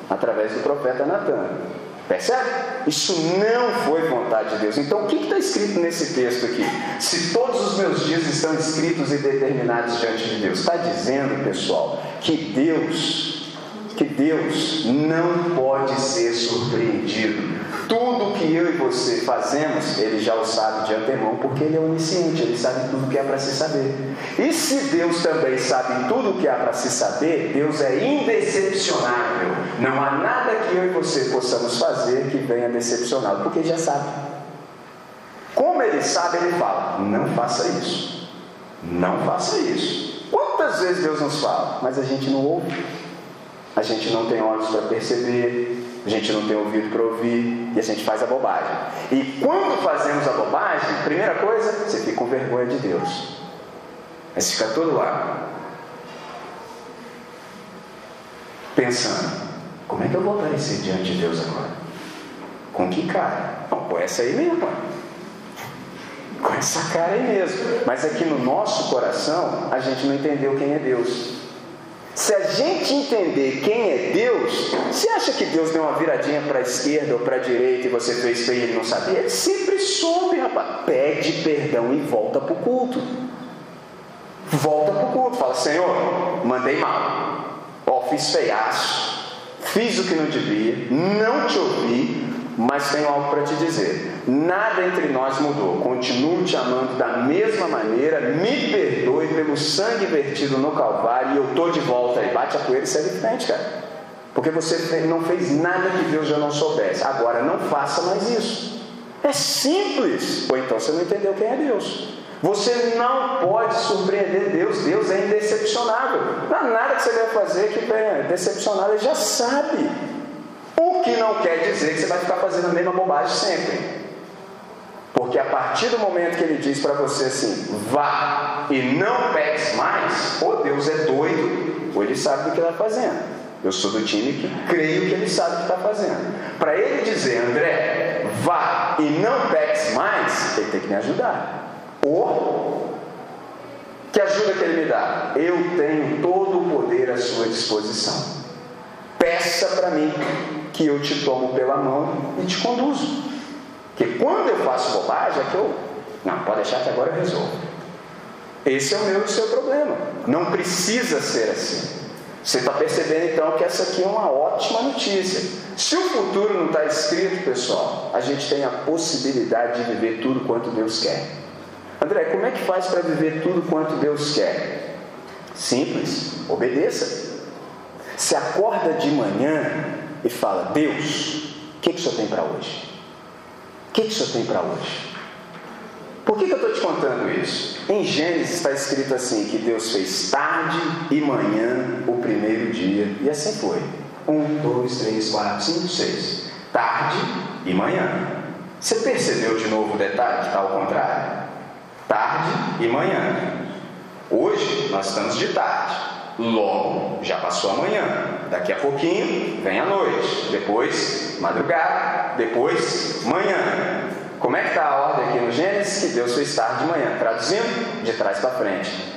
através do profeta Natan. Percebe? Isso não foi vontade de Deus. Então, o que está escrito nesse texto aqui? Se todos os meus dias estão escritos e determinados diante de Deus, está dizendo, pessoal, que Deus, que Deus não pode ser surpreendido. Tudo que eu e você fazemos, ele já o sabe de antemão, porque ele é onisciente, ele sabe tudo que há para se saber. E se Deus também sabe tudo que há para se saber, Deus é indecepcionável. Não há nada que eu e você possamos fazer que venha decepcioná-lo, porque ele já sabe. Como ele sabe, ele fala: não faça isso, não faça isso. Quantas vezes Deus nos fala, mas a gente não ouve, a gente não tem olhos para perceber, a gente não tem ouvido para ouvir e a gente faz a bobagem. E quando fazemos a bobagem, primeira coisa, você fica com vergonha de Deus. Você fica todo lá, pensando: como é que eu vou aparecer diante de Deus agora? Com que cara? Não, com essa aí mesmo. Com essa cara aí mesmo. Mas aqui no nosso coração, a gente não entendeu quem é Deus. Se a gente entender quem é Deus, você acha que Deus deu uma viradinha para a esquerda ou para a direita e você fez feio e ele não sabia? Ele sempre soube, rapaz. Pede perdão e volta para o culto. Volta para o culto. Fala, Senhor, mandei mal. Ó, fiz feiaço. Fiz o que não devia. Não te ouvi. Mas tenho algo para te dizer. Nada entre nós mudou. Continuo te amando da mesma maneira. Me perdoe pelo sangue vertido no Calvário. E eu estou de volta aí. Bate a poeira e segue em frente, cara. Porque você não fez nada que Deus já não soubesse. Agora não faça mais isso. É simples. Ou então você não entendeu quem é Deus. Você não pode surpreender Deus. Deus é indecepcionável. Não há nada que você deve fazer que venha decepcionar. Ele já sabe. O que não quer dizer que você vai ficar fazendo a mesma bobagem sempre. Porque a partir do momento que ele diz para você assim, vá e não peques mais, ou Deus é doido, ou ele sabe do que está fazendo. Eu sou do time que creio que ele sabe o que está fazendo. Para ele dizer, André, vá e não peques mais, ele tem que me ajudar. Ou, que ajuda que ele me dá? Eu tenho todo o poder à sua disposição. Peça para mim que eu te tomo pela mão e te conduzo. Porque quando eu faço bobagem é que eu. Não, pode deixar que agora eu resolvo. Esse é o meu e o seu problema. Não precisa ser assim. Você está percebendo então que essa aqui é uma ótima notícia. Se o futuro não está escrito, pessoal, a gente tem a possibilidade de viver tudo quanto Deus quer. André, como é que faz para viver tudo quanto Deus quer? Simples, obedeça. Se acorda de manhã e fala: Deus, o que, que o senhor tem para hoje? Que, que o senhor tem para hoje? Por que, que eu estou te contando isso? Em Gênesis está escrito assim: que Deus fez tarde e manhã o primeiro dia, e assim foi. Um, dois, três, quatro, cinco, seis. Tarde e manhã. Você percebeu de novo o detalhe que está ao contrário? Tarde e manhã. Hoje nós estamos de tarde. Logo, já passou a manhã. Daqui a pouquinho vem a noite. Depois, madrugada. Depois, manhã. Como é que está a ordem aqui no Gênesis? Que Deus fez tarde de manhã. Traduzindo, de trás para frente.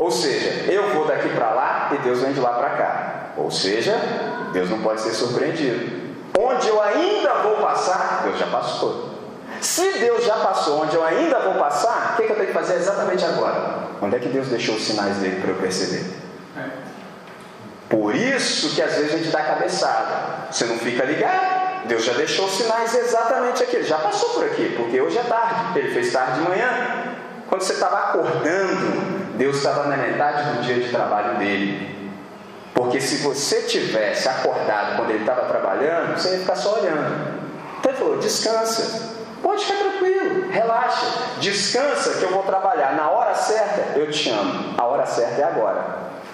Ou seja, eu vou daqui para lá e Deus vem de lá para cá. Ou seja, Deus não pode ser surpreendido. Onde eu ainda vou passar, Deus já passou. Se Deus já passou onde eu ainda vou passar, o que, que eu tenho que fazer exatamente agora? Onde é que Deus deixou os sinais dele para eu perceber? Por isso que às vezes a gente dá cabeçada. Você não fica ligado, Deus já deixou sinais exatamente aqui. Ele já passou por aqui, porque hoje é tarde. Ele fez tarde de manhã. Quando você estava acordando, Deus estava na metade do dia de trabalho dele. Porque se você tivesse acordado quando ele estava trabalhando, você ia ficar só olhando. Então ele falou: descansa. Pode ficar tranquilo, relaxa, descansa que eu vou trabalhar. Na hora certa, eu te amo. A hora certa é agora.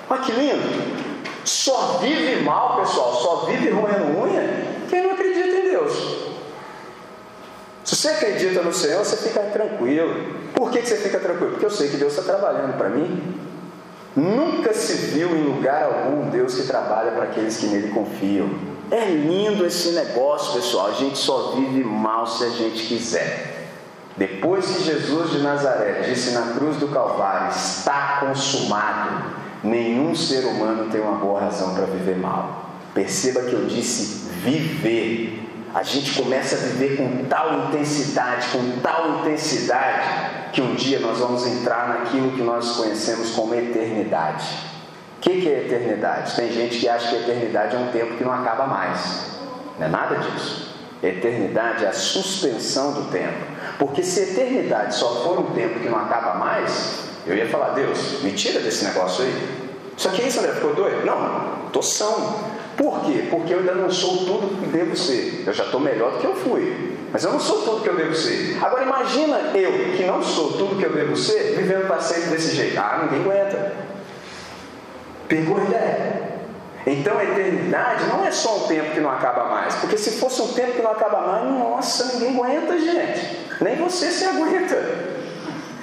Olha que lindo! Só vive mal, pessoal, só vive roendo unha quem não acredita em Deus. Se você acredita no Senhor, você fica tranquilo. Por que você fica tranquilo? Porque eu sei que Deus está trabalhando para mim. Nunca se viu em lugar algum Deus que trabalha para aqueles que nele confiam. É lindo esse negócio, pessoal. A gente só vive mal se a gente quiser. Depois que Jesus de Nazaré disse na cruz do Calvário: Está consumado, nenhum ser humano tem uma boa razão para viver mal. Perceba que eu disse viver. A gente começa a viver com tal intensidade, com tal intensidade, que um dia nós vamos entrar naquilo que nós conhecemos como eternidade. O que, é eternidade? Tem gente que acha que eternidade é um tempo que não acaba mais. Não é nada disso. Eternidade é a suspensão do tempo. Porque se eternidade só for um tempo que não acaba mais, eu ia falar, Deus, me tira desse negócio aí. Só que isso, André, ficou doido? Não, estou são. Por quê? Porque eu ainda não sou tudo que devo ser. Eu já estou melhor do que eu fui. Mas eu não sou tudo que eu devo ser. Agora imagina eu, que não sou tudo que eu devo ser, vivendo para sempre desse jeito. Ah, ninguém aguenta. Pegou a ideia. Então a eternidade não é só um tempo que não acaba mais. Porque se fosse um tempo que não acaba mais, nossa, ninguém aguenta, gente. Nem você se aguenta.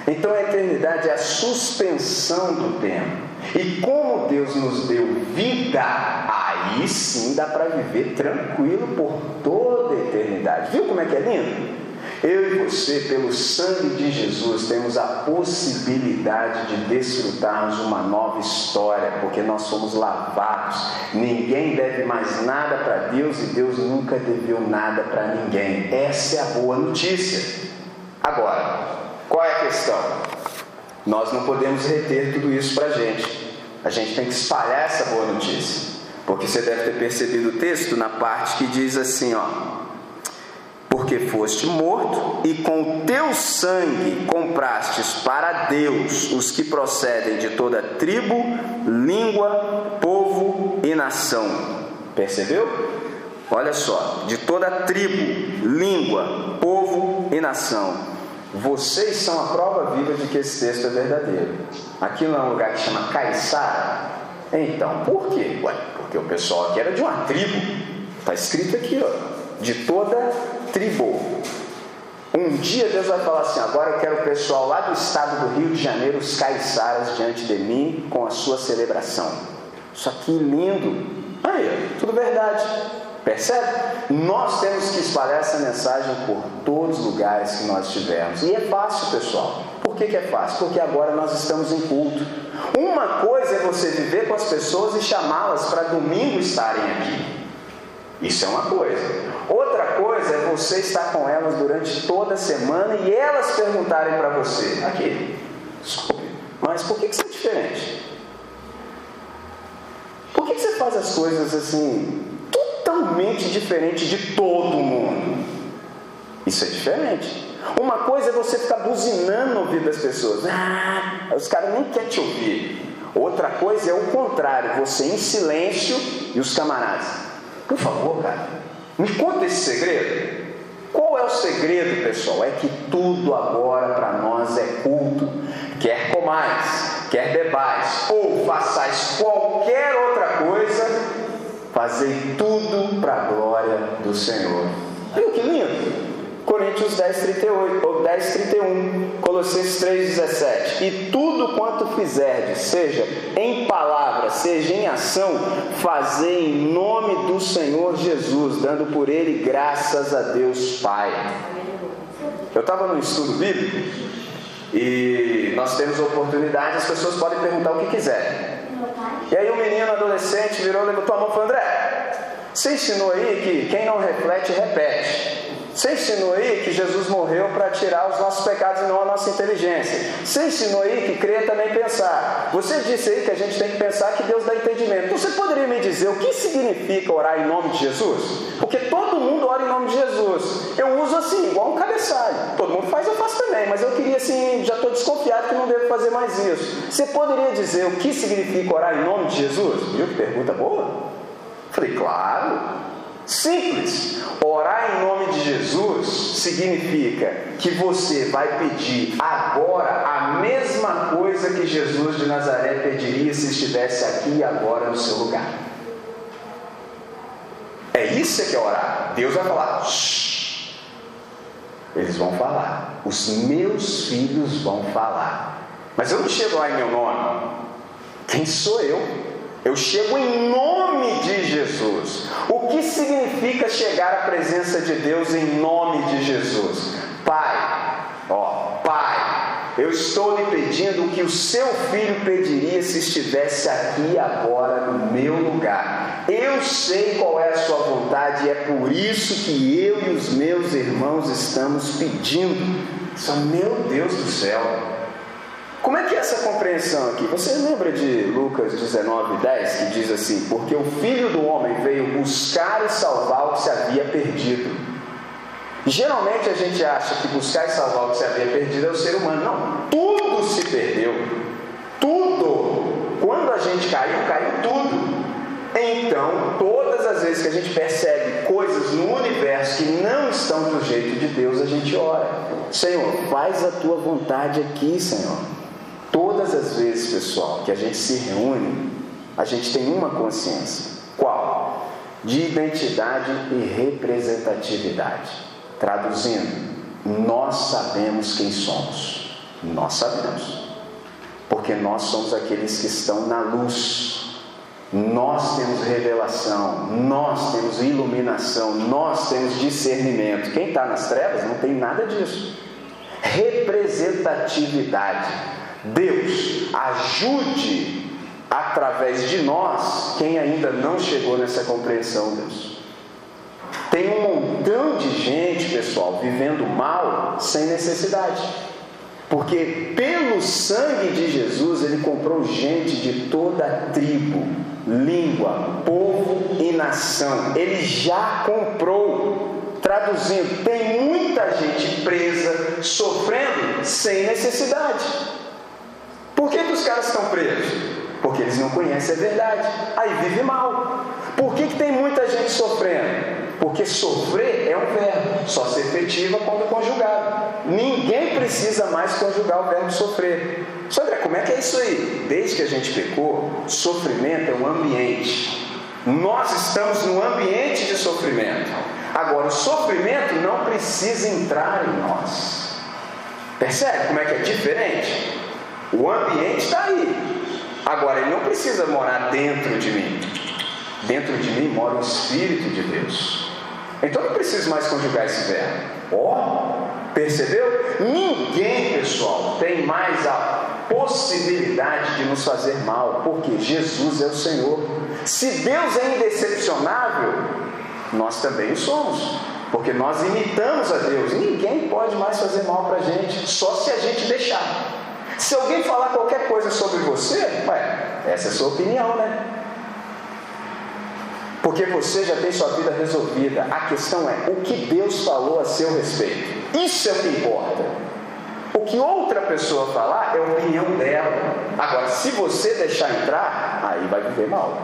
Então a eternidade é a suspensão do tempo. E como Deus nos deu vida, aí sim dá para viver tranquilo por toda a eternidade. Viu como é que é lindo? Eu e você, pelo sangue de Jesus, temos a possibilidade de desfrutarmos uma nova história, porque nós somos lavados. Ninguém deve mais nada para Deus e Deus nunca deveu nada para ninguém. Essa é a boa notícia. Agora, qual é a questão? Nós não podemos reter tudo isso para a gente. A gente tem que espalhar essa boa notícia. Porque você deve ter percebido o texto na parte que diz assim, ó. Porque foste morto e com teu sangue comprastes para Deus os que procedem de toda tribo, língua, povo e nação. Percebeu? Olha só, de toda tribo, língua, povo e nação. Vocês são a prova viva de que esse texto é verdadeiro. Aqui não é um lugar que chama Caiçara. Então, por quê? Ué, porque o pessoal aqui era de uma tribo. Está escrito aqui, ó, de toda tribo. Um dia Deus vai falar assim: agora eu quero o pessoal lá do estado do Rio de Janeiro, os caiçaras, diante de mim, com a sua celebração. Isso aqui lindo. Aí, tudo verdade. Percebe? Nós temos que espalhar essa mensagem por todos os lugares que nós estivermos. E é fácil, pessoal. Por que, que é fácil? Porque agora nós estamos em culto. Uma coisa é você viver com as pessoas e chamá-las para domingo estarem aqui. Isso é uma coisa. Outra coisa é você estar com elas durante toda a semana e elas perguntarem para você: aqui, desculpe, mas por que, que você é diferente? Por que, que você faz as coisas assim totalmente diferente de todo mundo. Isso é diferente. Uma coisa é você ficar buzinando no ouvido das pessoas. Ah, os caras nem querem te ouvir. Outra coisa é o contrário, você em silêncio e os camaradas. Por favor, cara, me conta esse segredo. Qual é o segredo, pessoal? É que tudo agora para nós é culto. Quer comais, quer bebais ou façais qualquer outra coisa, Fazei tudo para a glória do Senhor. Viu que lindo? Coríntios 10, 38, ou 10, 31, Colossenses 3, 17. E tudo quanto fizerdes, seja em palavra, seja em ação, fazei em nome do Senhor Jesus, dando por ele graças a Deus Pai. Eu estava no estudo bíblico e nós temos oportunidade, as pessoas podem perguntar o que quiserem. E aí o menino adolescente virou, levantou a mão e falou, André, você ensinou aí que quem não reflete, repete. Você ensinou aí que Jesus morreu para tirar os nossos pecados e não a nossa inteligência. Você ensinou aí que crer também pensar. Você disse aí que a gente tem que pensar que Deus dá entendimento. Então você poderia me dizer o que significa orar em nome de Jesus? Porque todo mundo ora em nome de Jesus. Eu uso assim, igual um cabeçalho. Todo mundo faz, eu faço também. Mas eu queria assim, já estou desconfiado que não devo fazer mais isso. Você poderia dizer o que significa orar em nome de Jesus? Viu que pergunta boa? Falei, claro. Simples. Orar em nome de Jesus significa que você vai pedir agora a mesma coisa que Jesus de Nazaré pediria se estivesse aqui e agora no seu lugar. É isso que é orar. Deus vai falar. Shh. Eles vão falar. Os meus filhos vão falar. Mas eu não chego lá em meu nome. Quem sou eu? Eu chego em nome de Jesus. O que significa chegar à presença de Deus em nome de Jesus? Pai, ó, Pai, eu estou lhe pedindo o que o seu filho pediria se estivesse aqui agora no meu lugar. Eu sei qual é a sua vontade e é por isso que eu e os meus irmãos estamos pedindo. São meu Deus do céu. Como é que é essa compreensão aqui? Você lembra de Lucas 19, 10, que diz assim: Porque o filho do homem veio buscar e salvar o que se havia perdido. Geralmente a gente acha que buscar e salvar o que se havia perdido é o ser humano. Não, tudo se perdeu. Tudo. Quando a gente caiu, caiu tudo. Então, todas as vezes que a gente percebe coisas no universo que não estão do jeito de Deus, a gente ora: Senhor, faz a tua vontade aqui, Senhor. Todas as vezes, pessoal, que a gente se reúne, a gente tem uma consciência. Qual? De identidade e representatividade. Traduzindo, nós sabemos quem somos. Nós sabemos. Porque nós somos aqueles que estão na luz. Nós temos revelação, nós temos iluminação, nós temos discernimento. Quem está nas trevas não tem nada disso. Representatividade Deus, ajude através de nós quem ainda não chegou nessa compreensão, Deus. Tem um montão de gente, pessoal, vivendo mal sem necessidade. Porque pelo sangue de Jesus ele comprou gente de toda a tribo, língua, povo e nação. Ele já comprou. Traduzindo, tem muita gente presa, sofrendo sem necessidade. Por que, que os caras estão presos? Porque eles não conhecem a verdade. Aí vive mal. Por que, que tem muita gente sofrendo? Porque sofrer é um verbo, só se efetiva quando conjugado. Ninguém precisa mais conjugar o verbo sofrer. Só André, como é que é isso aí? Desde que a gente pecou, sofrimento é um ambiente. Nós estamos no ambiente de sofrimento. Agora, o sofrimento não precisa entrar em nós. Percebe como é que é diferente? O ambiente está aí. Agora, ele não precisa morar dentro de mim. Dentro de mim mora o Espírito de Deus. Então, não preciso mais conjugar esse verbo. Ó, oh, percebeu? Ninguém, pessoal, tem mais a possibilidade de nos fazer mal, porque Jesus é o Senhor. Se Deus é indecepcionável, nós também o somos, porque nós imitamos a Deus. Ninguém pode mais fazer mal para a gente, só se a gente deixar. Se alguém falar qualquer coisa sobre você, ué, essa é a sua opinião, né? Porque você já tem sua vida resolvida. A questão é o que Deus falou a seu respeito. Isso é o que importa. O que outra pessoa falar é a opinião dela. Agora, se você deixar entrar, aí vai viver mal.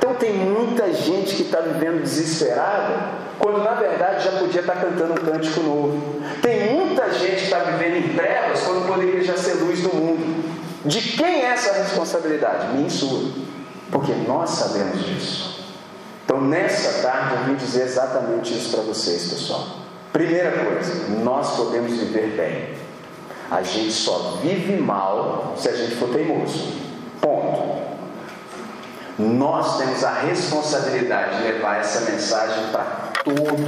Então tem muita gente que está vivendo desesperada quando na verdade já podia estar cantando um cântico novo. Tem muita gente que está vivendo em trevas quando poderia já ser luz do mundo. De quem é essa responsabilidade? Minha e sua. Porque nós sabemos disso. Então nessa tarde eu vim dizer exatamente isso para vocês, pessoal. Primeira coisa, nós podemos viver bem. A gente só vive mal se a gente for teimoso. Ponto. Nós temos a responsabilidade de levar essa mensagem para todo.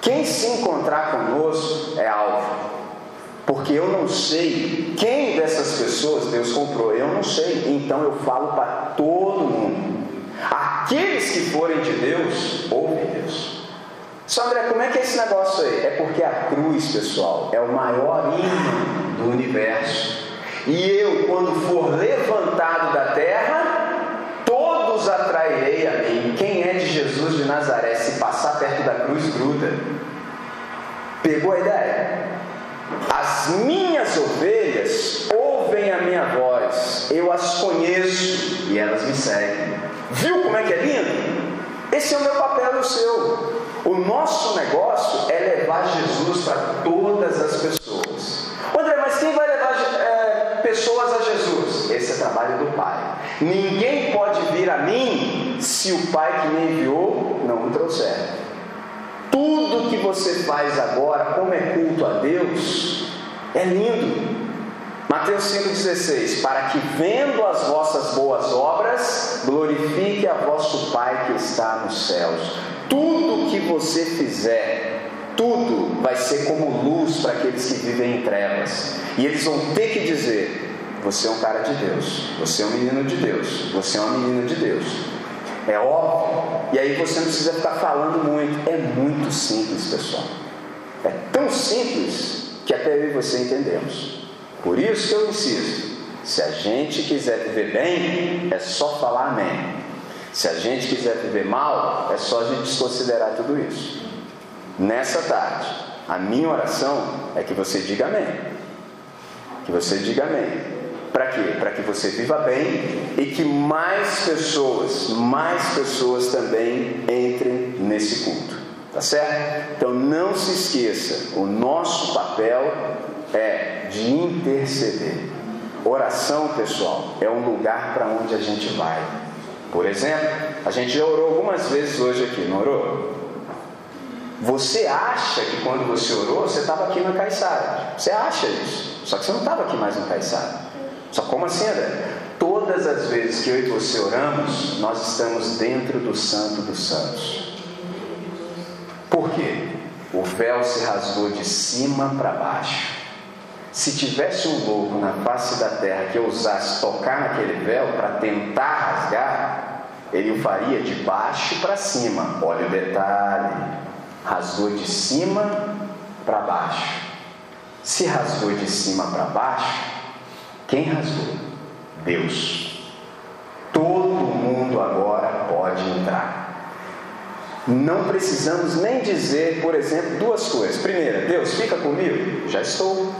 Quem se encontrar conosco é alvo. Porque eu não sei quem dessas pessoas Deus comprou, eu não sei. Então eu falo para todo mundo. Aqueles que forem de Deus, ouvem Deus. Só André, como é que é esse negócio aí? É porque a cruz, pessoal, é o maior ímã do universo. E eu, quando for levantado da terra, atrairei a mim. Quem é de Jesus de Nazaré? Se passar perto da cruz, gruda. Pegou a ideia? As minhas ovelhas ouvem a minha voz, eu as conheço e elas me seguem. Viu como é que é lindo? Esse é o meu papel e o seu. O nosso negócio é levar Jesus para todas as pessoas. André, mas quem vai levar é, pessoas a Jesus? Esse é trabalho do Pai. Ninguém pode vir a mim se o Pai que me enviou não o trouxer. Tudo que você faz agora, como é culto a Deus, é lindo. Mateus 5,16: Para que vendo as vossas boas obras, glorifique a vosso Pai que está nos céus. Tudo que você fizer, tudo vai ser como luz para aqueles que vivem em trevas. E eles vão ter que dizer: Você é um cara de Deus, você é um menino de Deus, você é uma menina de Deus. É óbvio. E aí você não precisa ficar falando muito. É muito simples, pessoal. É tão simples que até eu e você entendemos. Por isso que eu insisto: se a gente quiser viver bem, é só falar amém. Se a gente quiser viver mal, é só a gente desconsiderar tudo isso. Nessa tarde, a minha oração é que você diga amém. Que você diga amém. Para quê? Para que você viva bem e que mais pessoas, mais pessoas também entrem nesse culto. Tá certo? Então não se esqueça, o nosso papel é de interceder. Oração, pessoal, é um lugar para onde a gente vai. Por exemplo, a gente já orou algumas vezes hoje aqui, não orou? Você acha que quando você orou, você estava aqui na Caiçara. Você acha isso. Só que você não estava aqui mais na Caiçara. Só como assim, André? Todas as vezes que eu e você oramos, nós estamos dentro do Santo dos Santos. Por quê? O véu se rasgou de cima para baixo. Se tivesse um louco na face da terra que ousasse tocar naquele véu para tentar rasgar, ele o faria de baixo para cima. Olha o detalhe: rasgou de cima para baixo. Se rasgou de cima para baixo, quem rasgou? Deus. Todo mundo agora pode entrar. Não precisamos nem dizer, por exemplo, duas coisas. Primeira, Deus, fica comigo? Já estou.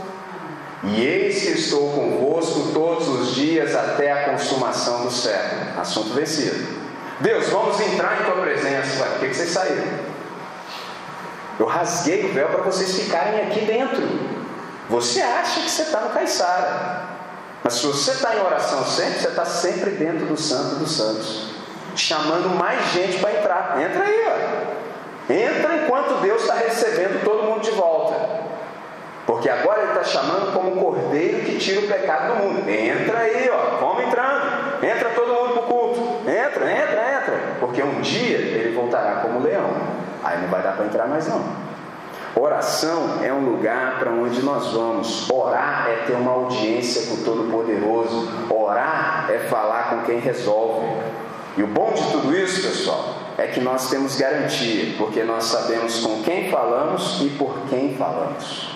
E eis que estou convosco todos os dias até a consumação do século. Assunto vencido. Deus, vamos entrar em tua presença. Por que, vocês saíram? Eu rasguei o véu para vocês ficarem aqui dentro. Você acha que você está no Caiçara. Mas se você está em oração sempre, você está sempre dentro do Santo dos Santos. Chamando mais gente para entrar. Entra aí, ó. Entra enquanto Deus está recebendo todo mundo de volta. Porque agora ele está chamando como cordeiro que tira o pecado do mundo. Entra aí, ó, vamos entrando. Entra todo mundo para o culto. Entra, entra, entra. Porque um dia ele voltará como leão. Aí não vai dar para entrar mais não. Oração é um lugar para onde nós vamos. Orar é ter uma audiência com o Todo-Poderoso. Orar é falar com quem resolve. E o bom de tudo isso, pessoal, é que nós temos garantia, porque nós sabemos com quem falamos e por quem falamos.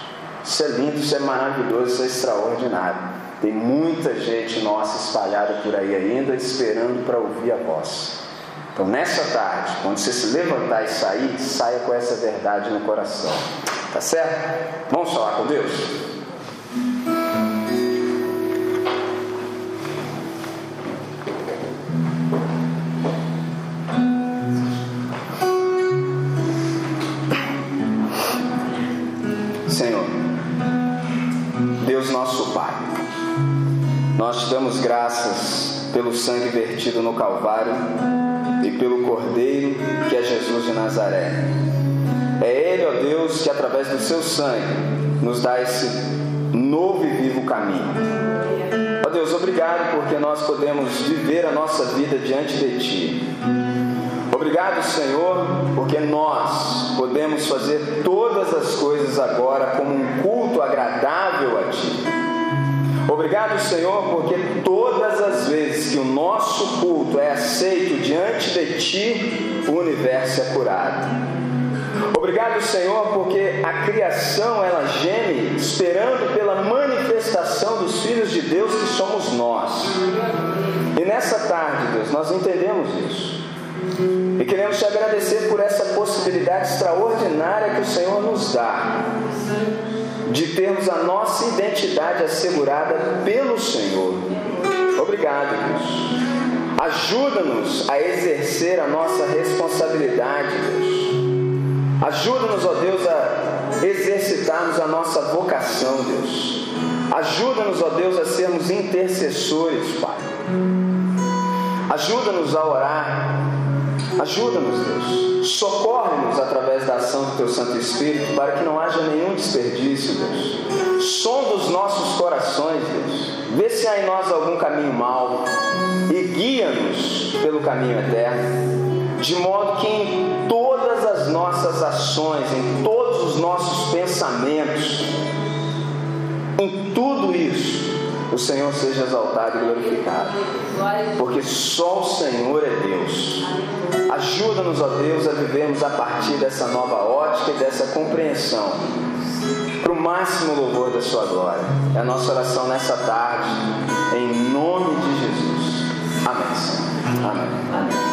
Isso é lindo, isso é maravilhoso, isso é extraordinário. Tem muita gente nossa espalhada por aí ainda esperando para ouvir a voz. Então, nessa tarde, quando você se levantar e sair, saia com essa verdade no coração. Tá certo? Vamos falar com Deus? Nós te damos graças pelo sangue vertido no Calvário e pelo Cordeiro que é Jesus de Nazaré. É Ele, ó Deus, que através do seu sangue nos dá esse novo e vivo caminho. Ó Deus, obrigado porque nós podemos viver a nossa vida diante de Ti. Obrigado, Senhor, porque nós podemos fazer todas as coisas agora como um culto agradável a Ti. Obrigado, Senhor, porque todas as vezes que o nosso culto é aceito diante de Ti, o universo é curado. Obrigado, Senhor, porque a criação ela geme esperando pela manifestação dos filhos de Deus que somos nós. E nessa tarde, Deus, nós entendemos isso. E queremos te agradecer por essa possibilidade extraordinária que o Senhor nos dá de termos a nossa identidade assegurada pelo Senhor. Obrigado, Deus. Ajuda-nos a exercer a nossa responsabilidade, Deus Ajuda-nos, ó Deus, a exercitarmos a nossa vocação, Deus. Ajuda-nos, ó Deus, a sermos intercessores, Pai. Ajuda-nos a orar. Ajuda-nos, Deus. Socorre-nos através da ação do Teu Santo Espírito para que não haja nenhum desperdício, Deus. Sonda os nossos corações, Deus. Vê se há em nós algum caminho mau e guia-nos pelo caminho eterno, de modo que em todo as nossas ações, em todos os nossos pensamentos, em tudo isso, o Senhor seja exaltado e glorificado. Porque só o Senhor é Deus. Ajuda-nos, ó Deus, a vivermos a partir dessa nova ótica e dessa compreensão. Para o máximo louvor da Sua glória. É a nossa oração nessa tarde. Em nome de Jesus. Amém. Amém. Amém.